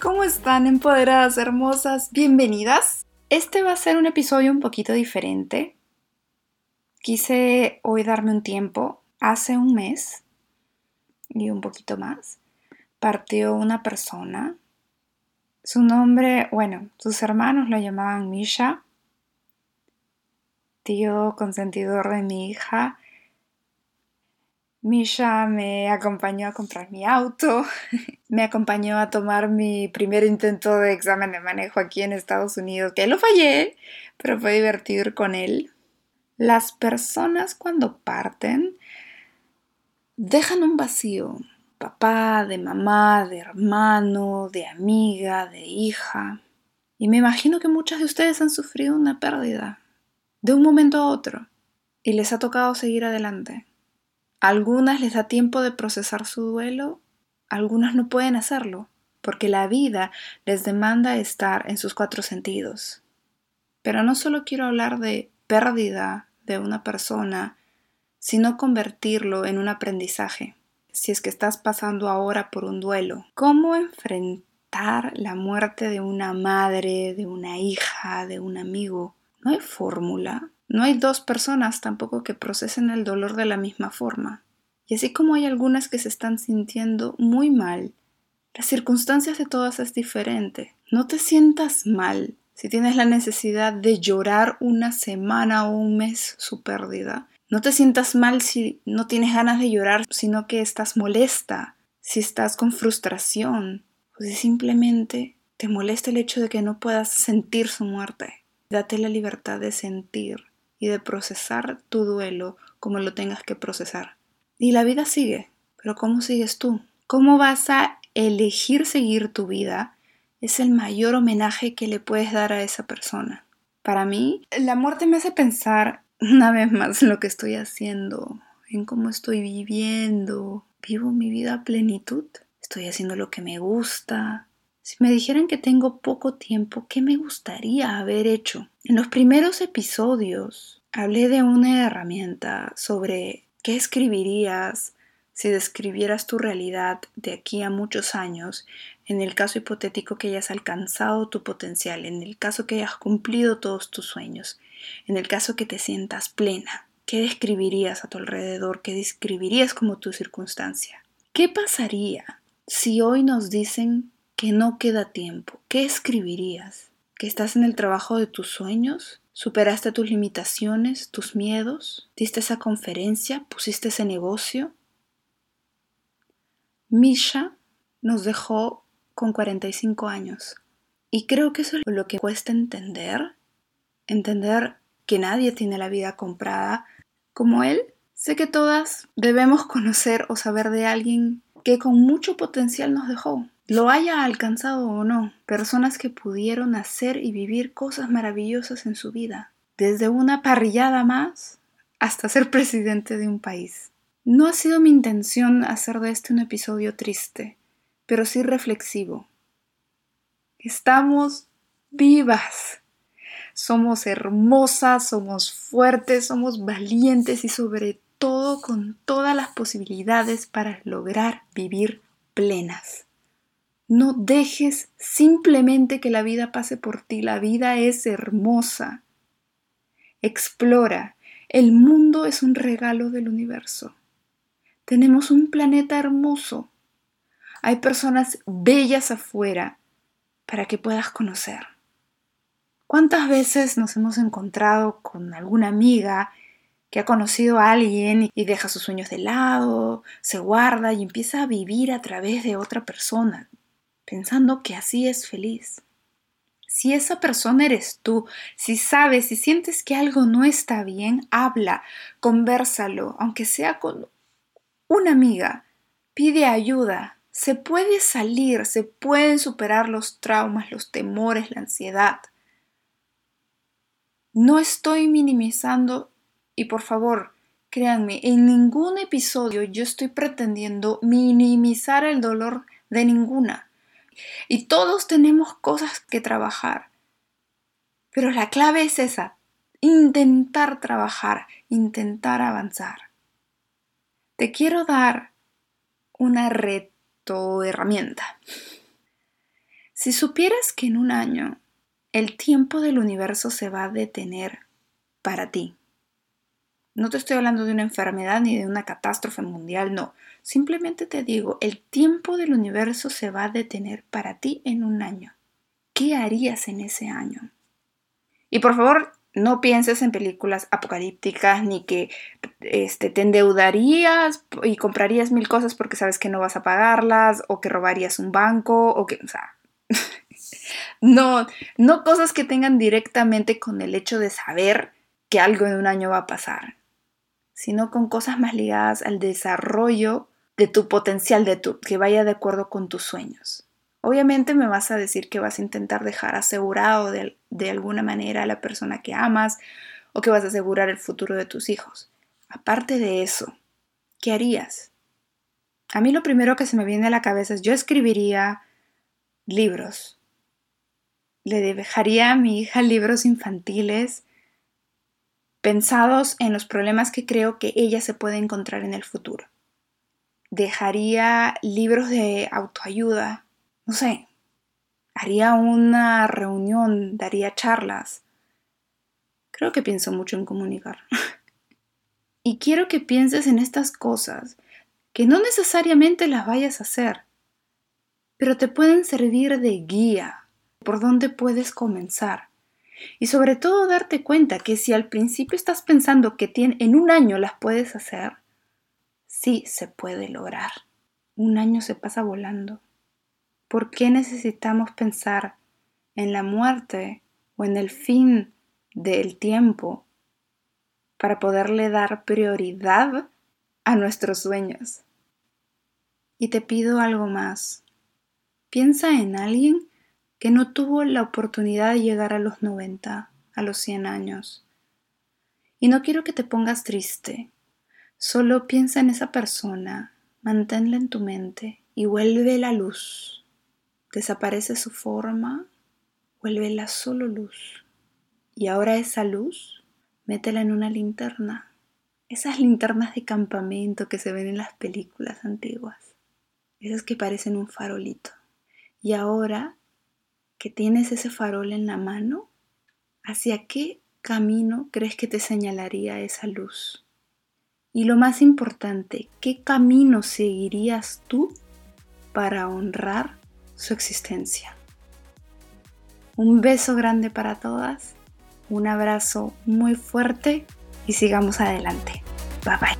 ¿Cómo están empoderadas hermosas? Bienvenidas. Este va a ser un episodio un poquito diferente. Quise hoy darme un tiempo. Hace un mes y un poquito más partió una persona. Su nombre, bueno, sus hermanos lo llamaban Misha, tío consentidor de mi hija Misha me acompañó a comprar mi auto, me acompañó a tomar mi primer intento de examen de manejo aquí en Estados Unidos, que lo fallé, pero fue divertir con él. Las personas cuando parten dejan un vacío, papá, de mamá, de hermano, de amiga, de hija. Y me imagino que muchas de ustedes han sufrido una pérdida de un momento a otro y les ha tocado seguir adelante algunas les da tiempo de procesar su duelo, algunas no pueden hacerlo, porque la vida les demanda estar en sus cuatro sentidos. Pero no solo quiero hablar de pérdida de una persona, sino convertirlo en un aprendizaje. Si es que estás pasando ahora por un duelo, ¿cómo enfrentar la muerte de una madre, de una hija, de un amigo? No hay fórmula, no hay dos personas tampoco que procesen el dolor de la misma forma. Y así como hay algunas que se están sintiendo muy mal, las circunstancias de todas es diferente. No te sientas mal si tienes la necesidad de llorar una semana o un mes su pérdida. No te sientas mal si no tienes ganas de llorar, sino que estás molesta, si estás con frustración, si simplemente te molesta el hecho de que no puedas sentir su muerte. Date la libertad de sentir y de procesar tu duelo como lo tengas que procesar. Y la vida sigue, pero ¿cómo sigues tú? ¿Cómo vas a elegir seguir tu vida? Es el mayor homenaje que le puedes dar a esa persona. Para mí, la muerte me hace pensar una vez más en lo que estoy haciendo, en cómo estoy viviendo. ¿Vivo mi vida a plenitud? ¿Estoy haciendo lo que me gusta? Si me dijeran que tengo poco tiempo, ¿qué me gustaría haber hecho? En los primeros episodios hablé de una herramienta sobre qué escribirías si describieras tu realidad de aquí a muchos años, en el caso hipotético que hayas alcanzado tu potencial, en el caso que hayas cumplido todos tus sueños, en el caso que te sientas plena. ¿Qué describirías a tu alrededor? ¿Qué describirías como tu circunstancia? ¿Qué pasaría si hoy nos dicen que no queda tiempo, ¿qué escribirías? ¿Que estás en el trabajo de tus sueños? ¿Superaste tus limitaciones, tus miedos? ¿Diste esa conferencia? ¿Pusiste ese negocio? Misha nos dejó con 45 años. Y creo que eso es lo que cuesta entender. Entender que nadie tiene la vida comprada como él. Sé que todas debemos conocer o saber de alguien que con mucho potencial nos dejó lo haya alcanzado o no, personas que pudieron hacer y vivir cosas maravillosas en su vida, desde una parrillada más hasta ser presidente de un país. No ha sido mi intención hacer de este un episodio triste, pero sí reflexivo. Estamos vivas. Somos hermosas, somos fuertes, somos valientes y sobre todo con todas las posibilidades para lograr vivir plenas. No dejes simplemente que la vida pase por ti. La vida es hermosa. Explora. El mundo es un regalo del universo. Tenemos un planeta hermoso. Hay personas bellas afuera para que puedas conocer. ¿Cuántas veces nos hemos encontrado con alguna amiga que ha conocido a alguien y deja sus sueños de lado, se guarda y empieza a vivir a través de otra persona? Pensando que así es feliz. Si esa persona eres tú, si sabes, si sientes que algo no está bien, habla, conversalo, aunque sea con una amiga, pide ayuda, Se puede salir, se pueden superar los traumas, los temores, la ansiedad. No estoy minimizando y por favor, créanme, en ningún episodio yo estoy pretendiendo minimizar el dolor de ninguna. Y todos tenemos cosas que trabajar. Pero la clave es esa, intentar trabajar, intentar avanzar. Te quiero dar una reto herramienta. Si supieras que en un año el tiempo del universo se va a detener para ti, no te estoy hablando de una enfermedad ni de una catástrofe mundial, no. Simplemente te digo, el tiempo del universo se va a detener para ti en un año. ¿Qué harías en ese año? Y por favor, no pienses en películas apocalípticas ni que este, te endeudarías y comprarías mil cosas porque sabes que no vas a pagarlas o que robarías un banco o que, o sea, no, no cosas que tengan directamente con el hecho de saber que algo en un año va a pasar sino con cosas más ligadas al desarrollo de tu potencial, de tu, que vaya de acuerdo con tus sueños. Obviamente me vas a decir que vas a intentar dejar asegurado de, de alguna manera a la persona que amas o que vas a asegurar el futuro de tus hijos. Aparte de eso, ¿qué harías? A mí lo primero que se me viene a la cabeza es yo escribiría libros. Le dejaría a mi hija libros infantiles pensados en los problemas que creo que ella se puede encontrar en el futuro. Dejaría libros de autoayuda, no sé, haría una reunión, daría charlas. Creo que pienso mucho en comunicar. y quiero que pienses en estas cosas, que no necesariamente las vayas a hacer, pero te pueden servir de guía por dónde puedes comenzar. Y sobre todo darte cuenta que si al principio estás pensando que en un año las puedes hacer, sí se puede lograr. Un año se pasa volando. ¿Por qué necesitamos pensar en la muerte o en el fin del tiempo para poderle dar prioridad a nuestros sueños? Y te pido algo más. Piensa en alguien que no tuvo la oportunidad de llegar a los 90, a los 100 años. Y no quiero que te pongas triste, solo piensa en esa persona, manténla en tu mente y vuelve la luz. Desaparece su forma, vuelve la solo luz. Y ahora esa luz, métela en una linterna. Esas linternas de campamento que se ven en las películas antiguas. Esas que parecen un farolito. Y ahora que tienes ese farol en la mano, ¿hacia qué camino crees que te señalaría esa luz? Y lo más importante, ¿qué camino seguirías tú para honrar su existencia? Un beso grande para todas, un abrazo muy fuerte y sigamos adelante. Bye bye.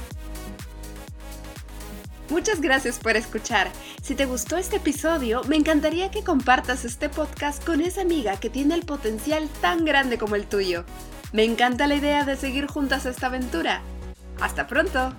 Muchas gracias por escuchar. Si te gustó este episodio, me encantaría que compartas este podcast con esa amiga que tiene el potencial tan grande como el tuyo. Me encanta la idea de seguir juntas esta aventura. Hasta pronto.